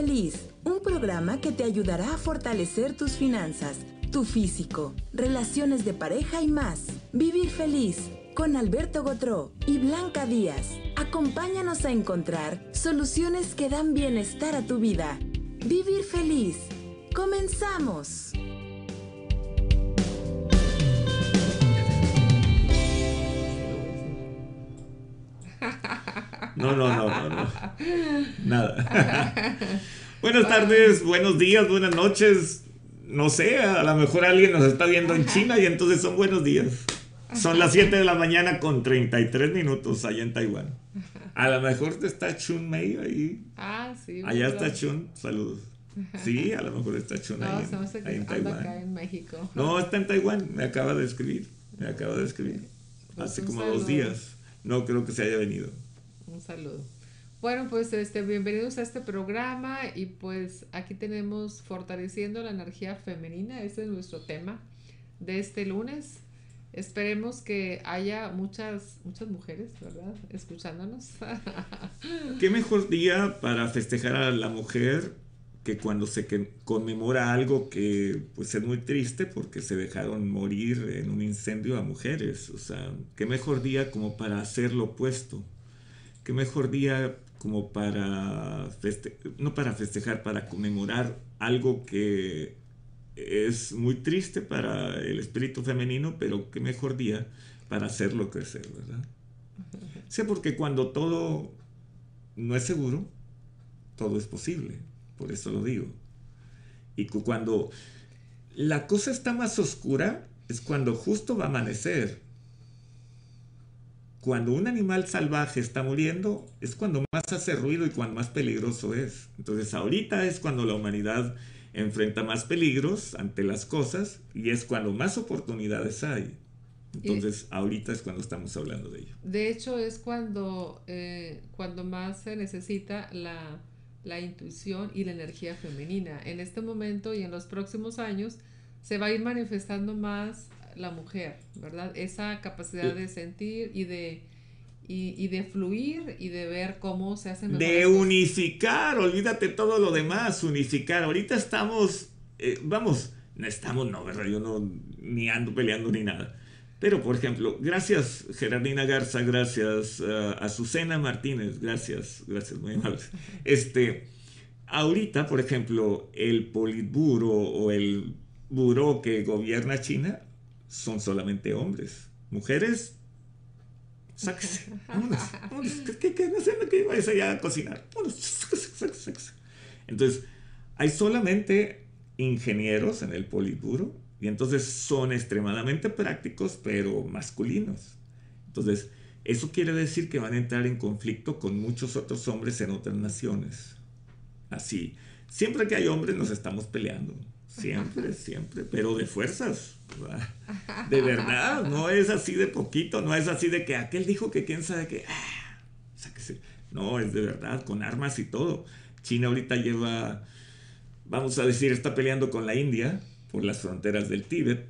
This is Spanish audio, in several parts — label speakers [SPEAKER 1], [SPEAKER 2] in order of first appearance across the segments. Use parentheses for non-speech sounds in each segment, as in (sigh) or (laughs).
[SPEAKER 1] Feliz, un programa que te ayudará a fortalecer tus finanzas, tu físico, relaciones de pareja y más. Vivir Feliz con Alberto Gotró y Blanca Díaz. Acompáñanos a encontrar soluciones que dan bienestar a tu vida. Vivir Feliz. Comenzamos.
[SPEAKER 2] No, no, no, no, no. (laughs) Nada. Buenas tardes, buenos días, buenas noches. No sé, a lo mejor alguien nos está viendo en China y entonces son buenos días. Son las 7 de la mañana con 33 minutos allá en Taiwán. A lo mejor está Chun Mei ahí.
[SPEAKER 3] Ah, sí.
[SPEAKER 2] Allá está Chun, saludos. Sí, a lo mejor está Chun ahí,
[SPEAKER 3] No,
[SPEAKER 2] en, ahí en
[SPEAKER 3] que
[SPEAKER 2] Taiwán.
[SPEAKER 3] acá en México.
[SPEAKER 2] No, está en Taiwán, me acaba de escribir. Me acaba de escribir.
[SPEAKER 3] Pues
[SPEAKER 2] Hace como
[SPEAKER 3] saludo.
[SPEAKER 2] dos días. No creo que se haya venido.
[SPEAKER 3] Un saludo. Bueno, pues este, bienvenidos a este programa y pues aquí tenemos fortaleciendo la energía femenina. Este es nuestro tema de este lunes. Esperemos que haya muchas, muchas mujeres, ¿verdad? Escuchándonos. (laughs)
[SPEAKER 2] ¿Qué mejor día para festejar a la mujer que cuando se conmemora algo que pues es muy triste porque se dejaron morir en un incendio a mujeres? O sea, ¿qué mejor día como para hacer lo opuesto? ¿Qué mejor día como para feste- no para festejar, para conmemorar algo que es muy triste para el espíritu femenino, pero qué mejor día para hacerlo crecer, ¿verdad? Sí, porque cuando todo no es seguro, todo es posible. Por eso lo digo. Y cu- cuando la cosa está más oscura, es cuando justo va a amanecer. Cuando un animal salvaje está muriendo, es cuando más hace ruido y cuando más peligroso es. Entonces ahorita es cuando la humanidad enfrenta más peligros ante las cosas y es cuando más oportunidades hay. Entonces ahorita es cuando estamos hablando de ello.
[SPEAKER 3] De hecho, es cuando, eh, cuando más se necesita la, la intuición y la energía femenina. En este momento y en los próximos años se va a ir manifestando más la mujer, ¿verdad? Esa capacidad de sentir y de, y, y de fluir y de ver cómo se hacen
[SPEAKER 2] De
[SPEAKER 3] cosas.
[SPEAKER 2] unificar, olvídate todo lo demás, unificar. Ahorita estamos, eh, vamos, no estamos, no, ¿verdad? Yo no, ni ando peleando ni nada. Pero, por ejemplo, gracias Gerardina Garza, gracias uh, Azucena Martínez, gracias, gracias, muy amables. (laughs) Este, ahorita, por ejemplo, el Politburo o el buró que gobierna China son solamente hombres. Mujeres, sáquese. Vámonos, vámonos. ¿Qué, qué, qué? No sé, no que vayas allá a cocinar. Vámonos, sáquese, sáquese, sáquese. Entonces, hay solamente ingenieros en el Politburo y entonces son extremadamente prácticos, pero masculinos. Entonces, eso quiere decir que van a entrar en conflicto con muchos otros hombres en otras naciones. Así. Siempre que hay hombres nos estamos peleando. Siempre, siempre. Pero de fuerzas. (laughs) De verdad. No es así de poquito. No es así de que aquel dijo que quién sabe que... ah. No, es de verdad. Con armas y todo. China ahorita lleva... Vamos a decir, está peleando con la India por las fronteras del Tíbet.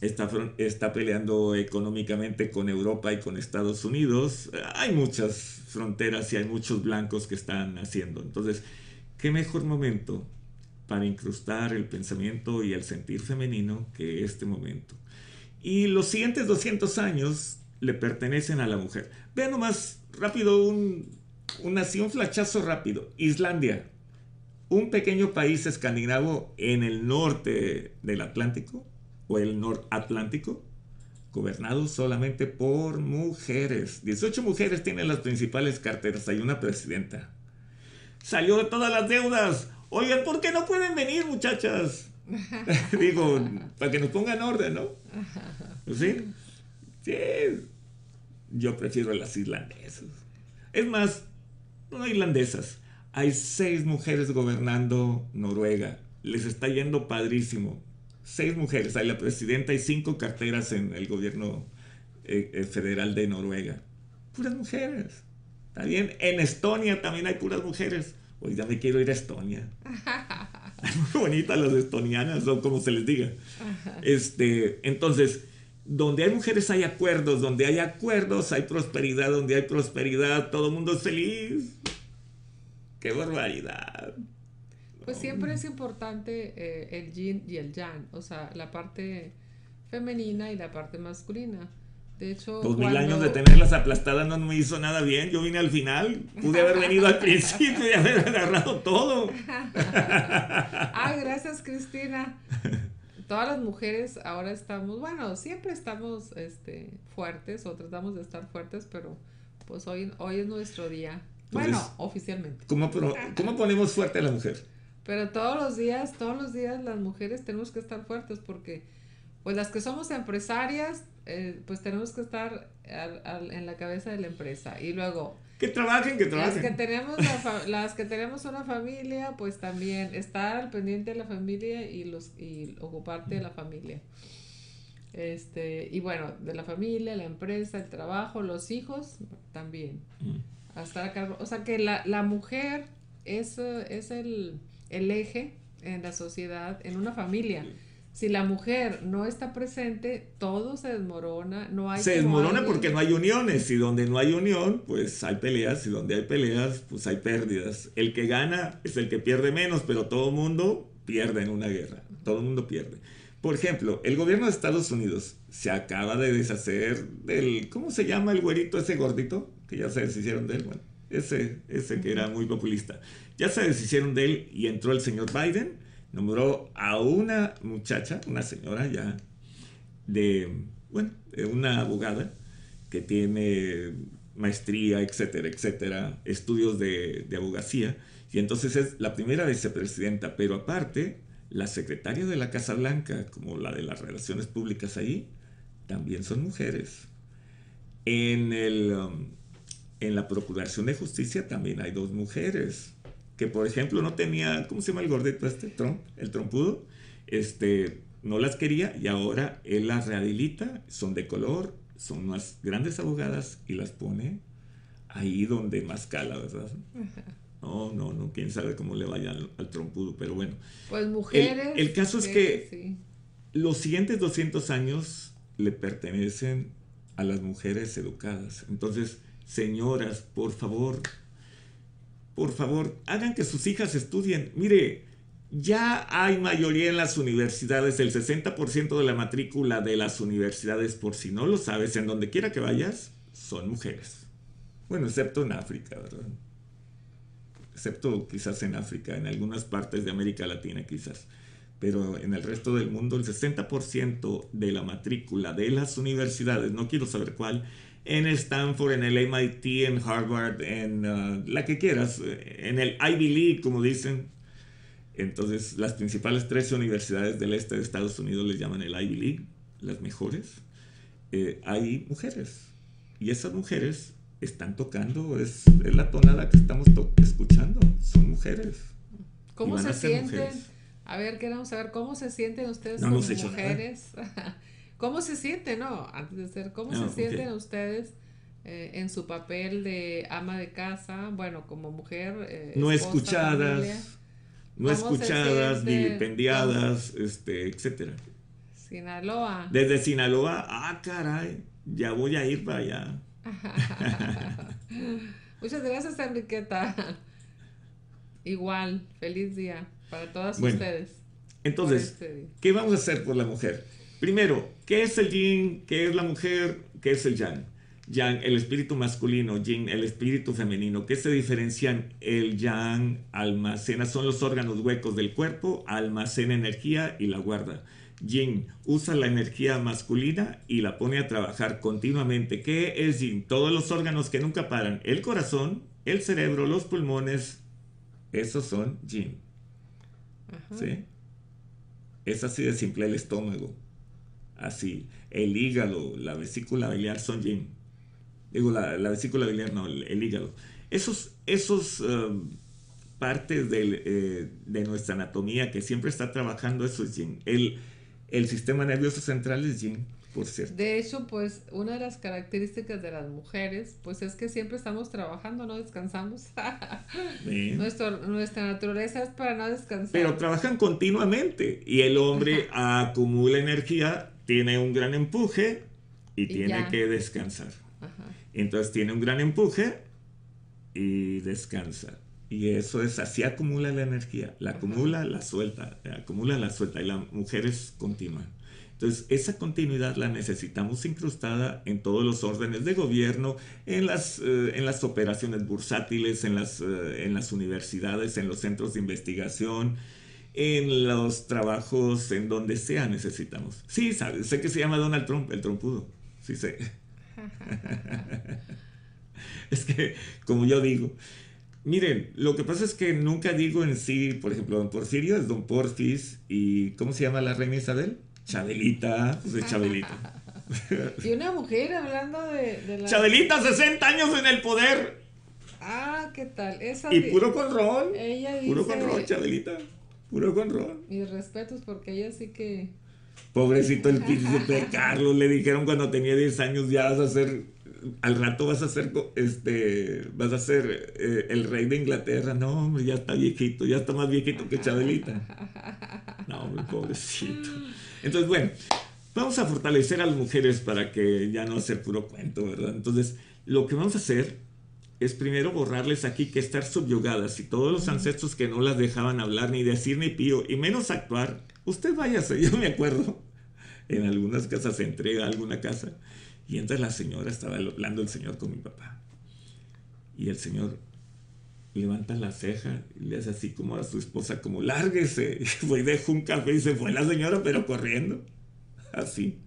[SPEAKER 2] Está, está peleando económicamente con Europa y con Estados Unidos. Hay muchas fronteras y hay muchos blancos que están haciendo. Entonces, ¿qué mejor momento para incrustar el pensamiento y el sentir femenino que este momento? Y los siguientes 200 años le pertenecen a la mujer. Vean nomás rápido un, un así un flachazo rápido. Islandia, un pequeño país escandinavo en el norte del Atlántico o el Atlántico, gobernado solamente por mujeres. 18 mujeres tienen las principales carteras, hay una presidenta. Salió de todas las deudas. Oigan, ¿por qué no pueden venir, muchachas? (laughs) Digo, para que nos pongan orden, ¿no? ¿Sí? Sí. Yo prefiero las irlandesas. Es más, no irlandesas. Hay seis mujeres gobernando Noruega. Les está yendo padrísimo. Seis mujeres. Hay la presidenta y cinco carteras en el gobierno eh, eh, federal de Noruega. Puras mujeres. ¿Está bien? En Estonia también hay puras mujeres. Hoy ya me quiero ir a Estonia. (laughs) Muy bonitas las estonianas, o como se les diga. Este, entonces, donde hay mujeres hay acuerdos, donde hay acuerdos hay prosperidad, donde hay prosperidad todo el mundo es feliz. ¡Qué barbaridad!
[SPEAKER 3] Pues siempre es importante eh, el yin y el yang, o sea, la parte femenina y la parte masculina. De hecho,
[SPEAKER 2] dos mil años de tenerlas aplastadas no me hizo nada bien. Yo vine al final, pude haber venido al principio y haber agarrado todo.
[SPEAKER 3] Ay, (laughs) gracias, Cristina. Todas las mujeres ahora estamos, bueno, siempre estamos este, fuertes o tratamos de estar fuertes, pero pues hoy, hoy es nuestro día. bueno, oficialmente.
[SPEAKER 2] ¿cómo, ¿Cómo ponemos fuerte a la mujer?
[SPEAKER 3] Pero todos los días, todos los días las mujeres tenemos que estar fuertes porque pues las que somos empresarias, eh, pues tenemos que estar en la cabeza de la empresa. Y luego...
[SPEAKER 2] Que trabajen, que trabajen.
[SPEAKER 3] Las que, tenemos (laughs) las que tenemos una familia, pues también estar al pendiente de la familia y, los, y ocuparte de la familia. Este, y bueno, de la familia, la empresa, el trabajo, los hijos, también. Mm. Hasta cargo. O sea que la, la mujer es, es el, el eje en la sociedad, en una familia. Si la mujer no está presente, todo se desmorona, no hay...
[SPEAKER 2] Se desmorona porque no hay uniones y donde no hay unión, pues hay peleas y donde hay peleas, pues hay pérdidas. El que gana es el que pierde menos, pero todo el mundo pierde en una guerra, todo el mundo pierde. Por ejemplo, el gobierno de Estados Unidos se acaba de deshacer del, ¿cómo se llama el güerito ese gordito? Que ya se deshicieron de él, bueno, ese, ese que era muy populista. Ya se deshicieron de él y entró el señor Biden nombró a una muchacha, una señora ya, de, bueno, una abogada que tiene maestría, etcétera, etcétera, estudios de, de abogacía, y entonces es la primera vicepresidenta, pero aparte, la secretaria de la Casa Blanca, como la de las relaciones públicas ahí, también son mujeres. En, el, um, en la Procuración de Justicia también hay dos mujeres que por ejemplo no tenía, ¿cómo se llama el gordito este? Trump, el trompudo, este, no las quería y ahora él las rehabilita, son de color, son unas grandes abogadas y las pone ahí donde más cala, ¿verdad? No, no, no, quién sabe cómo le vaya al, trompudo, pero bueno.
[SPEAKER 3] Pues mujeres.
[SPEAKER 2] El, caso es que los siguientes 200 años le pertenecen a las mujeres educadas. Entonces, señoras, por favor, por favor, hagan que sus hijas estudien. Mire, ya hay mayoría en las universidades, el 60% de la matrícula de las universidades, por si no lo sabes, en donde quiera que vayas, son mujeres. Bueno, excepto en África, ¿verdad? Excepto quizás en África, en algunas partes de América Latina quizás. Pero en el resto del mundo, el 60% de la matrícula de las universidades, no quiero saber cuál, en Stanford, en el MIT, en Harvard, en uh, la que quieras, en el Ivy League, como dicen. Entonces, las principales tres universidades del este de Estados Unidos les llaman el Ivy League, las mejores. Eh, hay mujeres. Y esas mujeres están tocando, es, la tonada que estamos escuchando, son mujeres.
[SPEAKER 3] ¿Cómo se sienten? A ver, queremos saber cómo se sienten ustedes como mujeres. (laughs) ¿Cómo se sienten, no? Antes de ser, ¿cómo se sienten ustedes eh, en su papel de ama de casa? Bueno, como mujer. Eh,
[SPEAKER 2] no escuchadas. No escuchadas, vilipendiadas, este, etcétera.
[SPEAKER 3] Sinaloa.
[SPEAKER 2] Desde Sinaloa, ah, caray, ya voy a ir para allá. (laughs)
[SPEAKER 3] Muchas gracias, Enriqueta. Igual, feliz día para todas ustedes.
[SPEAKER 2] Entonces, este ¿qué vamos a hacer por la mujer? Primero, ¿qué es el yin? ¿Qué es la mujer? ¿Qué es el yang? Yang, el espíritu masculino, yin, el espíritu femenino. ¿Qué se diferencian? El yang almacena, son los órganos huecos del cuerpo, almacena energía y la guarda. Yin usa la energía masculina y la pone a trabajar continuamente. ¿Qué es yin? Todos los órganos que nunca paran. El corazón, el cerebro, los pulmones, esos son yin. ¿Sí? Es así de simple el estómago así. El hígado, la vesícula biliar son yin. Digo, la, vesícula biliar no, el, hígado. Esos, esos um, partes eh, de nuestra anatomía que siempre está trabajando, eso es yin. El, el sistema nervioso central es yin. Por cierto.
[SPEAKER 3] De hecho, pues una de las características de las mujeres, pues es que siempre estamos trabajando, no descansamos. (laughs) nuestra naturaleza es para no descansar.
[SPEAKER 2] Pero trabajan continuamente y el hombre acumula energía tiene un gran empuje y, tiene que descansar. Entonces tiene un gran empuje y descansa. Y eso es, así acumula la energía, la acumula, la suelta, acumula, la suelta, y las mujeres continúan. Entonces, esa continuidad la necesitamos incrustada en todos los órdenes de gobierno, en las, eh, en las operaciones bursátiles, en las, eh, en las universidades, en los centros de investigación, en los trabajos, en donde sea necesitamos. Sí, sé que se llama Donald Trump, el trompudo. Sí sé. (laughs) es que, como yo digo, miren, lo que pasa es que nunca digo en sí, por ejemplo, don Porfirio es don Porfis y ¿cómo se llama la reina Isabel? Chabelita, pues de Chabelita.
[SPEAKER 3] y una mujer hablando de,
[SPEAKER 2] la... Chabelita, 60 años en el poder.
[SPEAKER 3] Ah, ¿qué tal?
[SPEAKER 2] y puro con ron.
[SPEAKER 3] Ella dice...
[SPEAKER 2] Puro con ron, Chabelita. Puro con ron.
[SPEAKER 3] Mis respetos porque ella sí que...
[SPEAKER 2] Pobrecito el (laughs) príncipe Carlos, le dijeron cuando tenía 10 años ya vas a ser al rato vas a ser este vas a ser eh, el rey de Inglaterra no hombre ya está viejito ya está más viejito que Chabelita (laughs) no hombre pobrecito entonces, bueno, vamos a fortalecer a las mujeres para que ya no sea puro cuento, ¿verdad? Entonces, lo que vamos a hacer es primero borrarles aquí que estar subyugadas y todos los ancestros que no las dejaban hablar ni decir ni pío y menos actuar. Usted váyase, (laughs) yo me acuerdo, en algunas casas se entrega a alguna casa y entra la señora, estaba hablando el señor con mi papá. Y el señor levanta la ceja y le hace así como a su esposa, como lárguese. (laughs) Y fue y dejó un café y se fue la señora, pero corriendo. Así,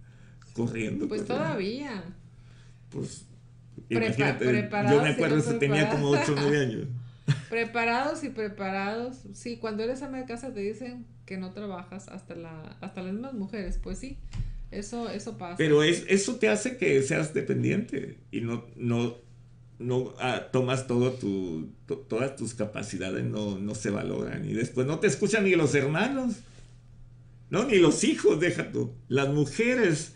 [SPEAKER 2] corriendo.
[SPEAKER 3] Pues todavía.
[SPEAKER 2] Pues, imagínate, yo me acuerdo que tenía como 8 o 9 años. (laughs)
[SPEAKER 3] Preparados y preparados. Sí, cuando eres ama de casa te dicen que no trabajas hasta la hasta las mismas mujeres, pues sí. Eso eso pasa.
[SPEAKER 2] Pero es, eso te hace que seas dependiente y no no no ah, tomas todo tu, todas tus capacidades, no, no se valoran. Y después no te escuchan ni los hermanos, no, ni los hijos, deja tú. Las mujeres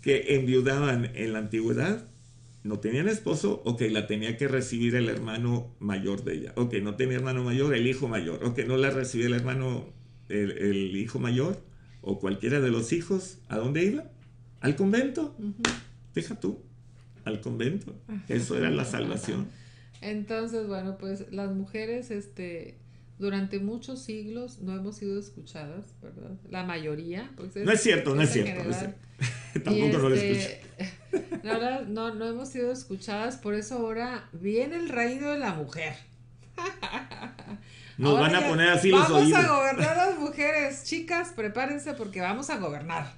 [SPEAKER 2] que enviudaban en la antigüedad no tenían esposo, ok, la tenía que recibir el hermano mayor de ella. Ok, no tenía hermano mayor, el hijo mayor. Ok, no la recibía el hermano, el, hijo mayor o cualquiera de los hijos. ¿A dónde iba? ¿Al convento? Deja tú al convento. Eso era la salvación.
[SPEAKER 3] Entonces, bueno, pues las mujeres, este, durante muchos siglos no hemos sido escuchadas, ¿verdad? La mayoría. Pues
[SPEAKER 2] no es cierto, no es cierto. (laughs) Tampoco no lo
[SPEAKER 3] este, no, no, no hemos sido escuchadas, por eso ahora viene el reino de la mujer.
[SPEAKER 2] Nos van a poner así los
[SPEAKER 3] oídos. Vamos a gobernar las mujeres. Chicas, prepárense porque vamos a gobernar.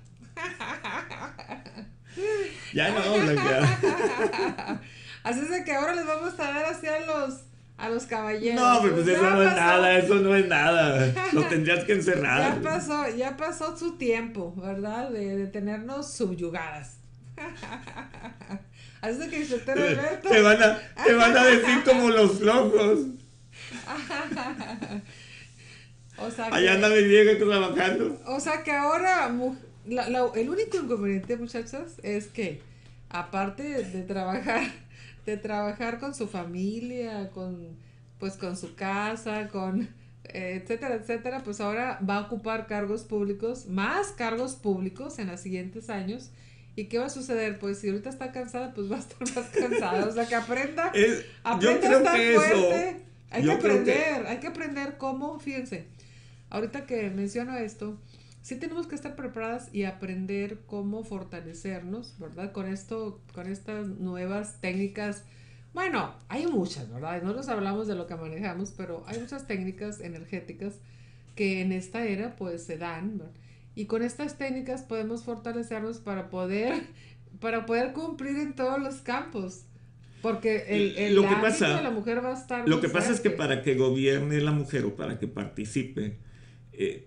[SPEAKER 2] Ya no, Blanca.
[SPEAKER 3] Así es de que ahora les vamos a dar así a los a los caballeros.
[SPEAKER 2] No, pero pues eso no es nada, eso no es nada. Lo tendrías que encerrar.
[SPEAKER 3] Ya pasó, ya pasó su tiempo, ¿verdad? De, de tenernos subyugadas. (laughs) De que te,
[SPEAKER 2] te van a, te van a decir (laughs) como los locos. o sea Allá anda mi vieja trabajando.
[SPEAKER 3] O sea que ahora el único inconveniente, muchachos, es que aparte de, trabajar, de trabajar con su familia, con pues con su casa, con eh, etcétera, etcétera, pues ahora va a ocupar cargos públicos, más cargos públicos en los siguientes años. ¿Y qué va a suceder? Pues si ahorita está cansada, pues va a estar más (laughs) cansada. O sea, que aprenda, aprenda a estar fuerte. hay que aprender, hay que aprender cómo, fíjense, ahorita que menciono esto, sí tenemos que estar preparadas y aprender cómo fortalecernos, ¿verdad? Con esto, con estas nuevas técnicas. Bueno, hay muchas, ¿verdad? Nosotros hablamos de lo que manejamos, pero hay muchas técnicas energéticas que en esta era pues se dan, ¿verdad? Y con estas técnicas podemos fortalecernos para poder, (laughs) para poder cumplir en todos los campos. Porque el, el
[SPEAKER 2] lo que pasa,
[SPEAKER 3] de la mujer va a estar.
[SPEAKER 2] Lo que pasa es que para que gobierne la mujer o para que participe, eh,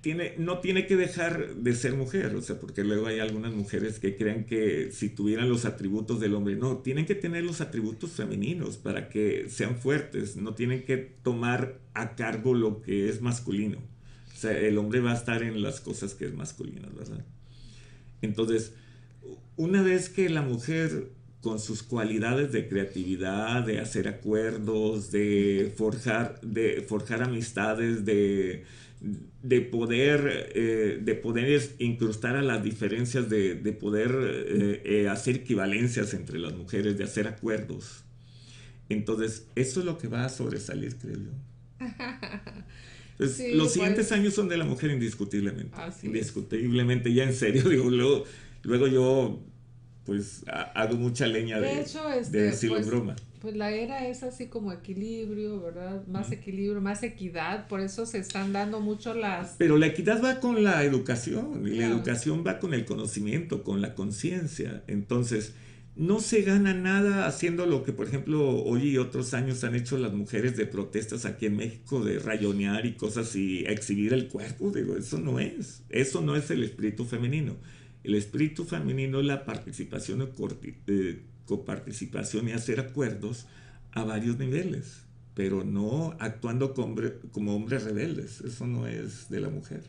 [SPEAKER 2] tiene, no tiene que dejar de ser mujer, o sea, porque luego hay algunas mujeres que creen que si tuvieran los atributos del hombre, no, tienen que tener los atributos femeninos para que sean fuertes, no tienen que tomar a cargo lo que es masculino. El hombre va a estar en las cosas que es masculinas, ¿verdad? Entonces, una vez que la mujer con sus cualidades de creatividad, de hacer acuerdos, de forjar, de forjar amistades, de de poder, eh, de poder incrustar a las diferencias, de, poder eh, eh, hacer equivalencias entre las mujeres, de hacer acuerdos. Entonces, eso es lo que va a sobresalir, creo yo. (laughs) Entonces, los siguientes pues. años son de la mujer indiscutiblemente. indiscutiblemente, ya en serio, (laughs) digo, luego, luego yo pues hago mucha leña de, de, hecho, este, decirlo
[SPEAKER 3] pues,
[SPEAKER 2] broma.
[SPEAKER 3] Pues la era es así como equilibrio, ¿verdad? Más equilibrio, más equidad, por eso se están dando mucho las...
[SPEAKER 2] Pero la equidad va con la educación y la educación va con el conocimiento, con la conciencia. Entonces, no se gana nada haciendo lo que, por ejemplo, hoy y otros años han hecho las mujeres de protestas aquí en México, de rayonear y cosas y exhibir el cuerpo. Digo, eso no es. Eso no es el espíritu femenino. El espíritu femenino es la participación o coparticipación y hacer acuerdos a varios niveles, pero no actuando como, hombres rebeldes. Eso no es de la mujer.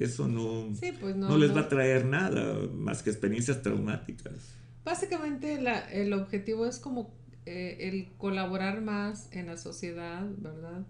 [SPEAKER 2] Eso no, pues no, les va a traer nada más que experiencias traumáticas.
[SPEAKER 3] Básicamente el objetivo es como eh, el colaborar más en la sociedad, ¿verdad?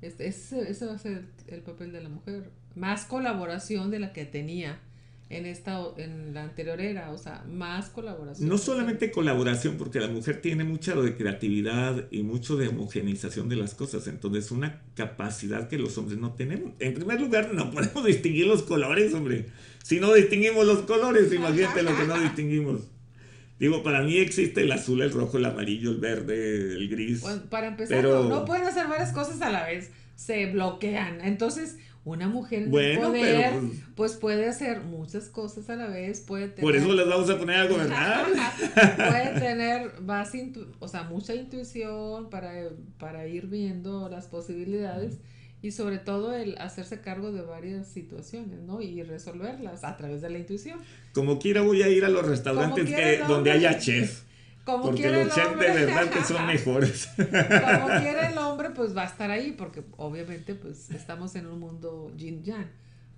[SPEAKER 3] Este, ese, va a ser el papel de la mujer. Más colaboración de la que tenía en esta en la anterior era, o sea, más colaboración.
[SPEAKER 2] No solamente colaboración, porque la mujer tiene mucha de creatividad y mucho de homogenización de las cosas, entonces una capacidad que los hombres no tenemos. En primer lugar, no podemos distinguir los colores, hombre. Si no distinguimos los colores, imagínate lo que no distinguimos. Digo, para mí existe el azul, el rojo, el amarillo, el verde, el gris.
[SPEAKER 3] para empezar, no, pueden hacer varias cosas a la vez. Se bloquean. Entonces, una mujer en poder, pues, pues, puede hacer muchas cosas a la vez. Puede tener,
[SPEAKER 2] por eso las vamos a poner a gobernar. (laughs)
[SPEAKER 3] puede (laughs) tener más o sea, mucha intuición para, para ir viendo las posibilidades y sobre todo el hacerse cargo de varias situaciones, ¿no? Y resolverlas a través de la intuición.
[SPEAKER 2] Como quiera voy a ir a los restaurantes que, donde haya chef. (laughs) Como porque los chefs de verdad que son mejores.
[SPEAKER 3] Como (laughs) quiere el hombre, pues va a estar ahí, porque obviamente pues estamos en un mundo yin yang.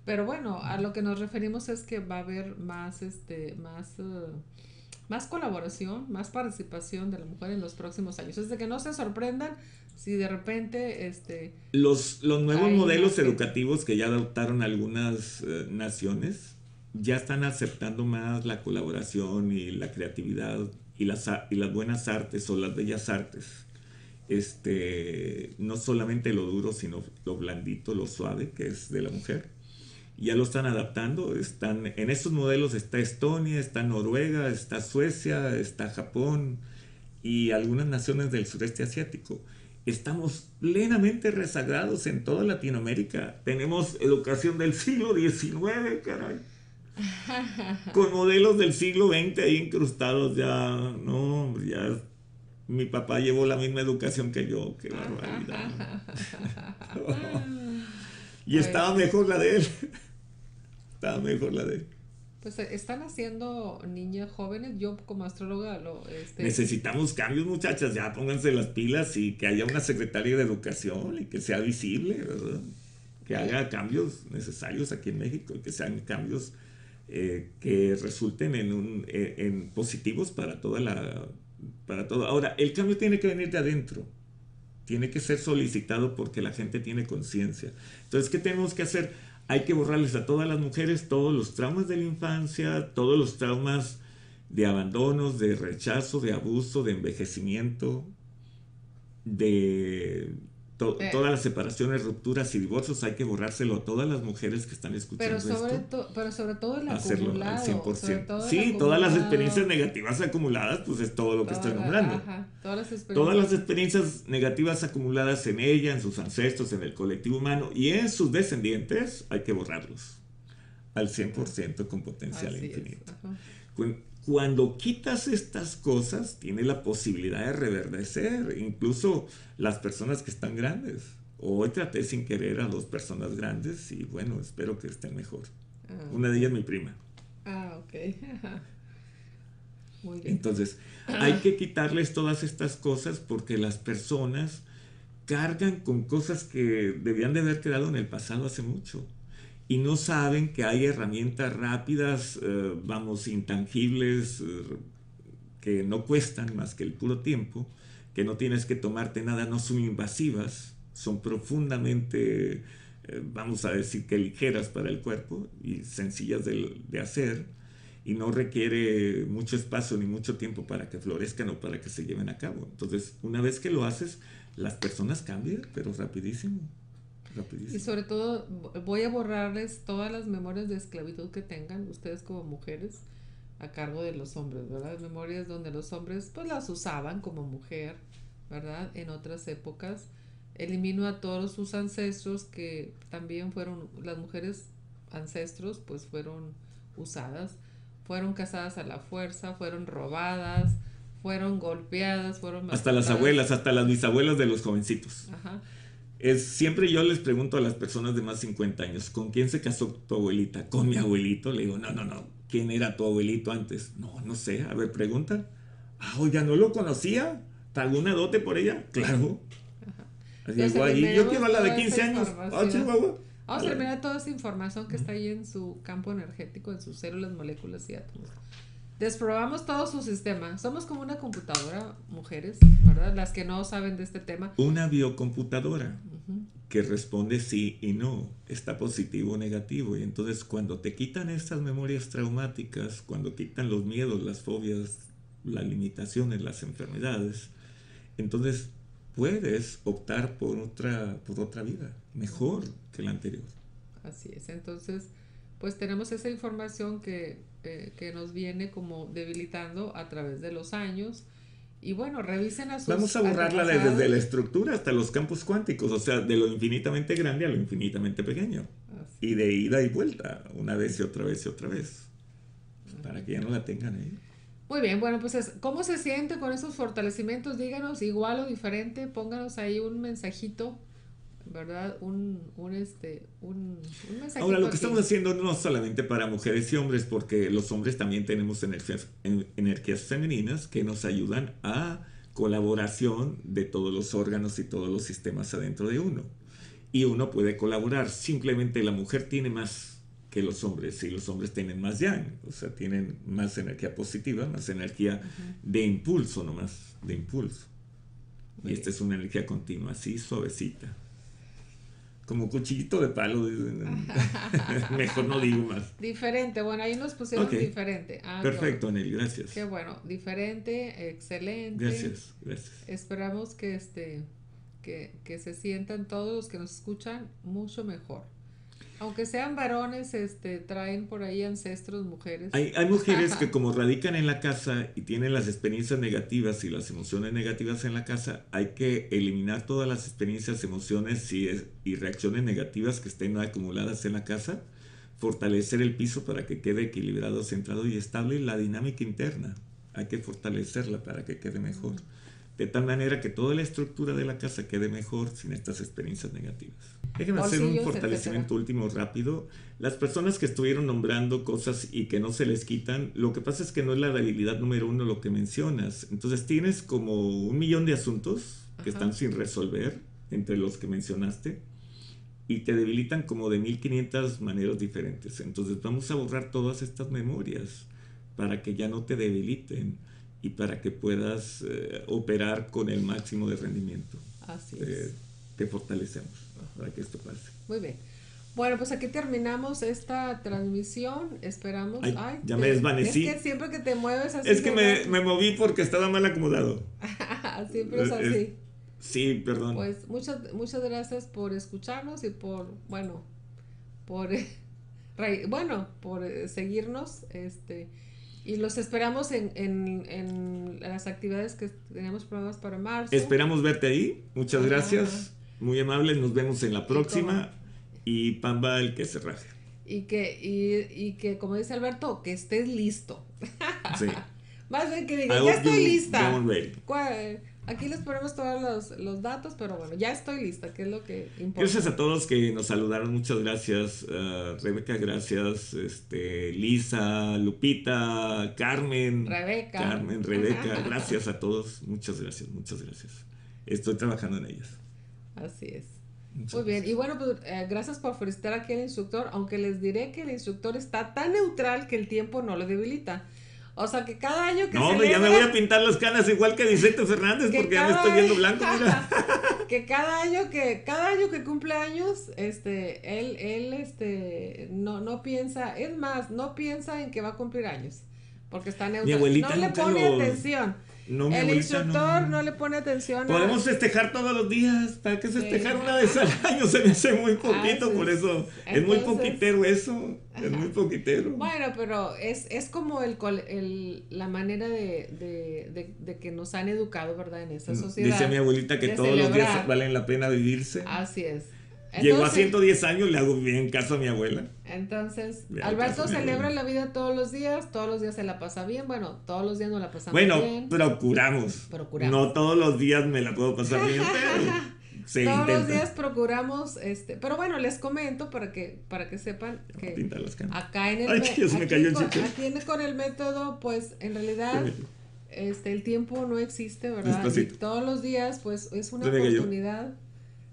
[SPEAKER 3] Pero bueno, a lo que nos referimos es que va a haber más, este, más, uh, más colaboración, más participación de la mujer en los próximos años. Es de que no se sorprendan si de repente este
[SPEAKER 2] los, los nuevos modelos educativos que ya adoptaron algunas eh, naciones ya están aceptando más la colaboración y la creatividad y las, y las buenas artes o las bellas artes. Este, no solamente lo duro, sino lo blandito, lo suave, que es de la mujer. Ya lo están adaptando, están, en estos modelos está Estonia, está Noruega, está Suecia, está Japón y algunas naciones del sureste asiático estamos plenamente rezagados en toda Latinoamérica. Tenemos educación del siglo XIX, caray. Con modelos del siglo XX ahí incrustados ya, no, ya mi papá llevó la misma educación que yo, qué barbaridad. (laughs) (laughs) y estaba mejor la de él. Estaba mejor la de él.
[SPEAKER 3] Pues eh, están haciendo niñas jóvenes, yo como astróloga lo... Este...
[SPEAKER 2] Necesitamos cambios muchachas, ya pónganse las pilas y que haya una secretaria de educación y que sea visible, ¿verdad? Que haga cambios necesarios aquí en México y que sean cambios eh, que resulten en, un, eh, en positivos para toda la... Para todo. Ahora, el cambio tiene que venir de adentro tiene que ser solicitado porque la gente tiene conciencia. Entonces, ¿qué tenemos que hacer? Hay que borrarles a todas las mujeres todos los traumas de la infancia, todos los traumas de abandonos, de rechazo, de abuso, de envejecimiento, de eh. todas las separaciones, rupturas y divorcios hay que borrárselo a todas las mujeres que están escuchando
[SPEAKER 3] pero sobre
[SPEAKER 2] esto.
[SPEAKER 3] pero sobre todo el acumulado. Al 100%.
[SPEAKER 2] sí, todas las experiencias negativas acumuladas, pues es todo lo que estoy nombrando. todas, las experiencias. todas las experiencias negativas acumuladas en ella, en sus ancestros, en el colectivo humano y en sus descendientes, hay que borrarlos al 100% con potencial infinito. Cuando quitas estas cosas, tiene la posibilidad de reverdecer, incluso las personas que están grandes. Hoy traté sin querer a dos personas grandes y bueno, espero que estén mejor. Ah, Una de ellas mi prima.
[SPEAKER 3] Ah, ok. (laughs)
[SPEAKER 2] Muy bien. Entonces, hay que quitarles todas estas cosas porque las personas cargan con cosas que debían de haber quedado en el pasado hace mucho y no saben que hay herramientas rápidas, eh, vamos, intangibles, eh, que no cuestan más que el puro tiempo, que no tienes que tomarte nada, no son invasivas, son profundamente, eh, vamos a decir que ligeras para el cuerpo y sencillas de, de hacer y no requiere mucho espacio ni mucho tiempo para que florezcan o para que se lleven a cabo. Entonces, una vez que lo haces, las personas cambian, pero rapidísimo. Rapidísimo.
[SPEAKER 3] Y sobre todo, voy a borrarles todas las memorias de esclavitud que tengan ustedes como mujeres a cargo de los hombres, ¿verdad? Memorias donde los hombres pues las usaban como mujer, ¿verdad? En otras épocas. Elimino a todos sus ancestros que también fueron, las mujeres ancestros pues fueron usadas, fueron casadas a la fuerza, fueron robadas, fueron golpeadas, fueron...
[SPEAKER 2] Hasta las abuelas, hasta las bisabuelas de los jovencitos. Ajá. Es, siempre yo les pregunto a las personas de más de 50 años, ¿con quién se casó tu abuelita? Con mi abuelito. Le digo, no, no, no, ¿quién era tu abuelito antes? No, no sé, a ver, pregunta. Ah, oiga, ¿no lo conocía? ¿Pagó una dote por ella? Claro. Llegó ahí, yo quiero la de 15 años. Ah,
[SPEAKER 3] Vamos a terminar toda esa información que está ahí en su campo energético, en sus células, moléculas y átomos. Desprobamos todo su sistema. Somos como una computadora, mujeres, ¿verdad? Las que no saben de este tema.
[SPEAKER 2] Una biocomputadora que responde sí y no, está positivo o negativo. Y entonces cuando te quitan estas memorias traumáticas, cuando quitan los miedos, las fobias, las limitaciones, las enfermedades, entonces puedes optar por otra, por otra vida, mejor que la anterior.
[SPEAKER 3] Así es, entonces, pues tenemos esa información que, eh, que nos viene como debilitando a través de los años. Y bueno, revisen a sus
[SPEAKER 2] Vamos a borrarla desde la estructura hasta los campos cuánticos, o sea, de lo infinitamente grande a lo infinitamente pequeño. Y de ida y vuelta, una vez y otra vez y otra vez. Para que ya no la tengan ahí.
[SPEAKER 3] Muy bien, bueno, pues ¿cómo se siente con esos fortalecimientos? Díganos igual o diferente, pónganos ahí un mensajito, ¿verdad? Un, un, este, un, un mensajito.
[SPEAKER 2] Ahora, lo que estamos haciendo no solamente para mujeres y hombres, porque los hombres también tenemos energías, energías femeninas que nos ayudan a colaboración de todos los órganos y todos los sistemas adentro de uno. Y uno puede colaborar, simplemente la mujer tiene más que los hombres. Y los hombres tienen más yang, o sea, tienen más energía positiva, más energía de impulso nomás, de impulso. y esta es una energía continua, así suavecita. Como cuchillito de palo, (laughs) mejor no digo más.
[SPEAKER 3] Diferente, bueno, ahí nos pusimos diferente.
[SPEAKER 2] Ah, Perfecto, Nelly, gracias.
[SPEAKER 3] Qué bueno, diferente, excelente.
[SPEAKER 2] Gracias, gracias.
[SPEAKER 3] Esperamos que, este, que, que se sientan todos los que nos escuchan mucho mejor. Aunque sean varones, este, traen por ahí ancestros, mujeres.
[SPEAKER 2] Hay, hay mujeres que como radican en la casa y tienen las experiencias negativas y las emociones negativas en la casa, hay que eliminar todas las experiencias, emociones y, y reacciones negativas que estén acumuladas en la casa, fortalecer el piso para que quede equilibrado, centrado y estable, la dinámica interna. Hay que fortalecerla para que quede mejor. De tal manera que toda la estructura de la casa quede mejor sin estas experiencias negativas. Déjenme hacer un fortalecimiento último rápido. Las personas que estuvieron nombrando cosas y que no se les quitan, lo que pasa es que no es la debilidad número uno lo que mencionas. Entonces tienes como un millón de asuntos que están sin resolver entre los que mencionaste y te debilitan como de 1500 maneras diferentes. Entonces vamos a borrar todas estas memorias para que ya no te debiliten y para que puedas eh, operar con el máximo de rendimiento.
[SPEAKER 3] Así es.
[SPEAKER 2] te fortalecemos para que esto pase.
[SPEAKER 3] Muy bien. Bueno, pues aquí terminamos esta transmisión. Esperamos.
[SPEAKER 2] Ay, ya me desvanecí.
[SPEAKER 3] Es que siempre que te mueves así.
[SPEAKER 2] Es que me, me, moví porque estaba mal acomodado. (laughs)
[SPEAKER 3] siempre es así.
[SPEAKER 2] sí, perdón.
[SPEAKER 3] Pues muchas, muchas gracias por escucharnos y por, bueno, por, (laughs) bueno, por eh, seguirnos. Este, y los esperamos en, en, en las actividades que tenemos programadas para marzo.
[SPEAKER 2] Esperamos verte ahí. Muchas gracias. Muy amables, nos vemos en la próxima. Y, Pamba el que se raje.
[SPEAKER 3] Y que, y, y, que, como dice Alberto, que estés listo. Sí. (laughs) Más bien que diga, ya estoy lista. Aquí les ponemos todos los, los, datos, pero bueno, ya estoy lista, que es lo que
[SPEAKER 2] importa. Gracias a todos que nos saludaron, muchas gracias. Uh, Rebeca, gracias. Este, Lisa, Lupita, Carmen.
[SPEAKER 3] Rebeca.
[SPEAKER 2] Carmen, Rebeca, gracias a todos. Muchas gracias, muchas gracias. Estoy trabajando en ellas.
[SPEAKER 3] Así es. Muy bien, y bueno, pues eh, gracias por felicitar aquí al instructor, aunque les diré que el instructor está tan neutral que el tiempo no lo debilita. O sea que cada año que
[SPEAKER 2] No, ya me voy a pintar las canas igual que Vicente Fernández porque ya me estoy viendo blanco, mira. (laughs)
[SPEAKER 3] que cada año que cada año que cumple años, este, él, él, este, no, no piensa, es más, no piensa en que va a cumplir años, porque está neutro, no le pone atención. No, el instructor no. le pone atención.
[SPEAKER 2] Podemos festejar todos los días. ¿Para qué festejar una vez al (laughs) año? Se me hace muy poquito, por eso es muy poquitero eso. Es muy poquitero.
[SPEAKER 3] Bueno, pero es, es como el, el la manera de, de, de, que nos han educado, ¿verdad? En esta mm, sociedad.
[SPEAKER 2] Dice mi abuelita que todos los días valen la pena vivirse.
[SPEAKER 3] Así es.
[SPEAKER 2] Llegó a 110 años, le hago bien caso a mi abuela.
[SPEAKER 3] Entonces, Alberto celebra la vida todos los días, todos los días se la pasa bien, bueno, todos los días no la pasamos
[SPEAKER 2] bien. Bueno, procuramos. Procuramos. No todos los días me la puedo pasar bien, (laughs)
[SPEAKER 3] pero todos los días procuramos, este, pero bueno, les comento para que, para que sepan que acá en el, Ay, aquí, con, aquí con el método, pues en realidad este, el tiempo no existe, ¿verdad? Y todos los días, pues es una oportunidad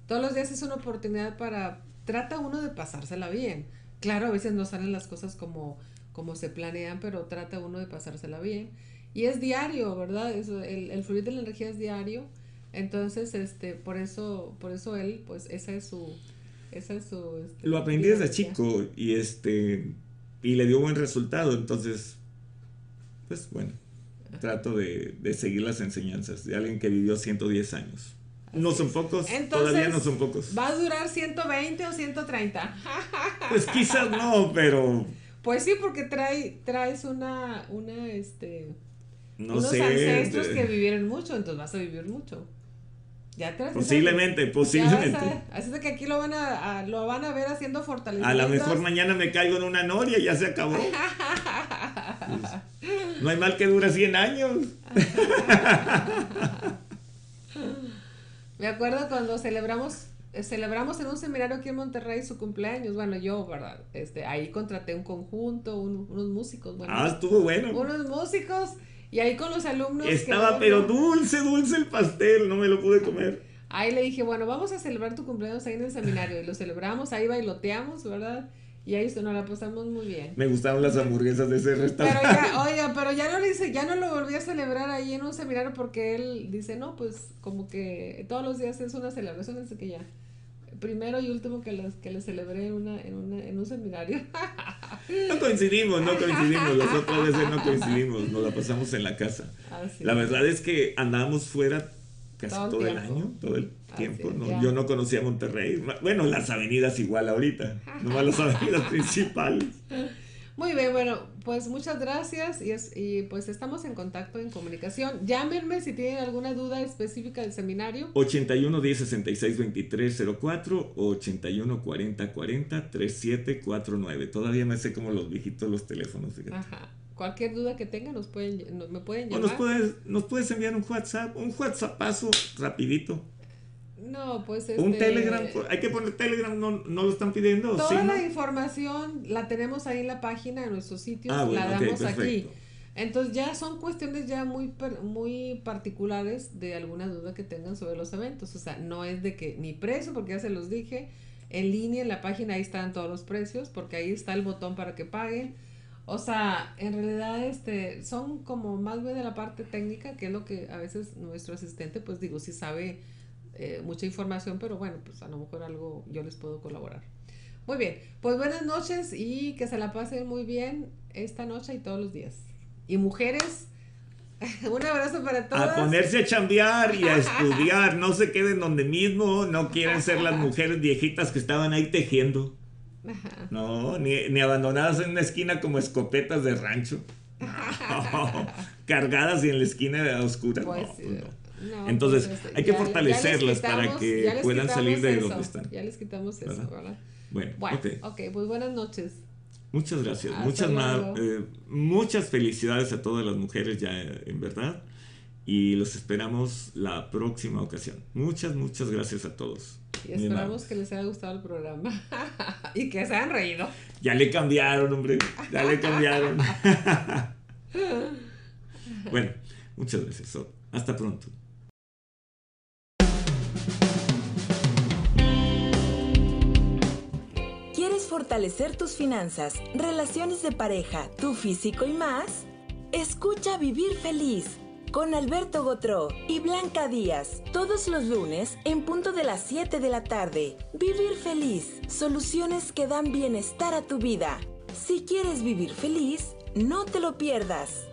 [SPEAKER 3] todos los días es una oportunidad para, trata uno de pasársela bien. Claro, a veces no salen las cosas como, como se planean, pero trata uno de pasársela bien. Y es diario, ¿verdad? Eso, el, el fluir de la energía es diario. Entonces, este, por eso, por eso él, pues, esa es su, esa es su. Este,
[SPEAKER 2] Lo aprendí desde chico y este, y le dio buen resultado. Entonces, pues, bueno, trato de, de seguir las enseñanzas de alguien que vivió 110 años. No son pocos, todavía no son pocos.
[SPEAKER 3] ¿Va a durar 120 o 130? (laughs)
[SPEAKER 2] Pues quizás no, pero...
[SPEAKER 3] Pues sí, porque trae, traes una, una, este... No unos ancestros que vivieron mucho, entonces vas a vivir mucho.
[SPEAKER 2] Ya te Posiblemente, posiblemente.
[SPEAKER 3] así es que aquí lo van a, lo van a ver haciendo fortalecimientos.
[SPEAKER 2] A lo mejor mañana me caigo en una noria y ya se acabó. (laughs) no hay mal que dure 100 años. (laughs)
[SPEAKER 3] Me acuerdo cuando celebramos eh, celebramos en un seminario aquí en Monterrey su cumpleaños. Bueno, yo, ¿verdad? Este, ahí contraté un conjunto, unos músicos.
[SPEAKER 2] Bueno, ah, estuvo bueno.
[SPEAKER 3] Unos músicos. Y ahí con los alumnos.
[SPEAKER 2] Estaba, pero dulce, dulce el pastel, no me lo pude comer.
[SPEAKER 3] Ahí le dije, bueno, vamos a celebrar tu cumpleaños ahí en el seminario. Y lo celebramos, ahí bailoteamos, ¿verdad? Y ahí nos la pasamos muy bien.
[SPEAKER 2] Me gustaron las hamburguesas de ese restaurante.
[SPEAKER 3] Pero ya, oye, pero ya no, le hice, ya no lo volví a celebrar ahí en un seminario porque él dice, no, pues como que todos los días es una celebración, así que ya. Primero y último que, les, que le celebré en, una, en, una, en un seminario. (laughs)
[SPEAKER 2] No coincidimos, no coincidimos. Las otras veces no coincidimos, nos la pasamos en la casa. Ah, la verdad es que andábamos fuera casi todo, el, año, todo el tiempo. ¿no? Yo no conocía Monterrey. Bueno, las avenidas igual ahorita, nomás las avenidas (laughs) principales.
[SPEAKER 3] Muy bien, bueno, pues muchas gracias y, y pues estamos en contacto, en comunicación. Llámenme si tienen alguna duda específica del seminario.
[SPEAKER 2] 81 10 66 23 04 o 81 40 40 37 49. Todavía me sé como los viejitos los teléfonos.
[SPEAKER 3] Ajá. Cualquier duda que tengan nos pueden, me pueden llamar.
[SPEAKER 2] O nos puedes, nos puedes enviar un WhatsApp, un WhatsAppazo rapidito.
[SPEAKER 3] No, pues
[SPEAKER 2] Un este, Telegram, hay que poner Telegram, no, no lo están pidiendo.
[SPEAKER 3] Toda la información la tenemos ahí en la página, en nuestros sitios, ah, la damos aquí. Entonces ya son cuestiones ya muy, muy particulares de alguna duda que tengan sobre los eventos. O sea, no es de que ni precio, porque ya se los dije, en línea en la página ahí están todos los precios, porque ahí está el botón para que paguen. O sea, en realidad este son como más bien de la parte técnica, que es lo que a veces nuestro asistente, pues digo, si sabe eh, mucha información, pero bueno, pues a lo mejor algo yo les puedo colaborar. Muy bien, pues buenas noches y que se la pasen muy bien esta noche y todos los días. Y mujeres, (laughs) un abrazo para todos.
[SPEAKER 2] A ponerse a chambear y a (laughs) estudiar, no se queden donde mismo, no quieren ser las (laughs) mujeres viejitas que estaban ahí tejiendo. No, ni, ni abandonadas en una esquina como escopetas de rancho. (laughs) cargadas y en la esquina de la oscura. Pues, pues entonces, pues, este, hay que fortalecerlas para que puedan salir de donde están.
[SPEAKER 3] Ya les quitamos eso, ¿verdad?
[SPEAKER 2] Bueno,
[SPEAKER 3] ok, pues buenas noches.
[SPEAKER 2] Muchas gracias. muchas, eh, muchas felicidades a todas las mujeres ya en verdad. Y los esperamos la próxima ocasión. Muchas, muchas gracias a todos.
[SPEAKER 3] Y esperamos que les haya gustado el programa (laughs) y que se hayan reído.
[SPEAKER 2] Ya le cambiaron, hombre. Ya le cambiaron. (laughs) bueno, muchas gracias. Hasta pronto.
[SPEAKER 1] fortalecer tus finanzas, relaciones de pareja, tu físico y más? Escucha Vivir Feliz con Alberto Gotró y Blanca Díaz, todos los lunes en punto de las 7 de la tarde. Vivir feliz, soluciones que dan bienestar a tu vida. Si quieres vivir feliz, no te lo pierdas.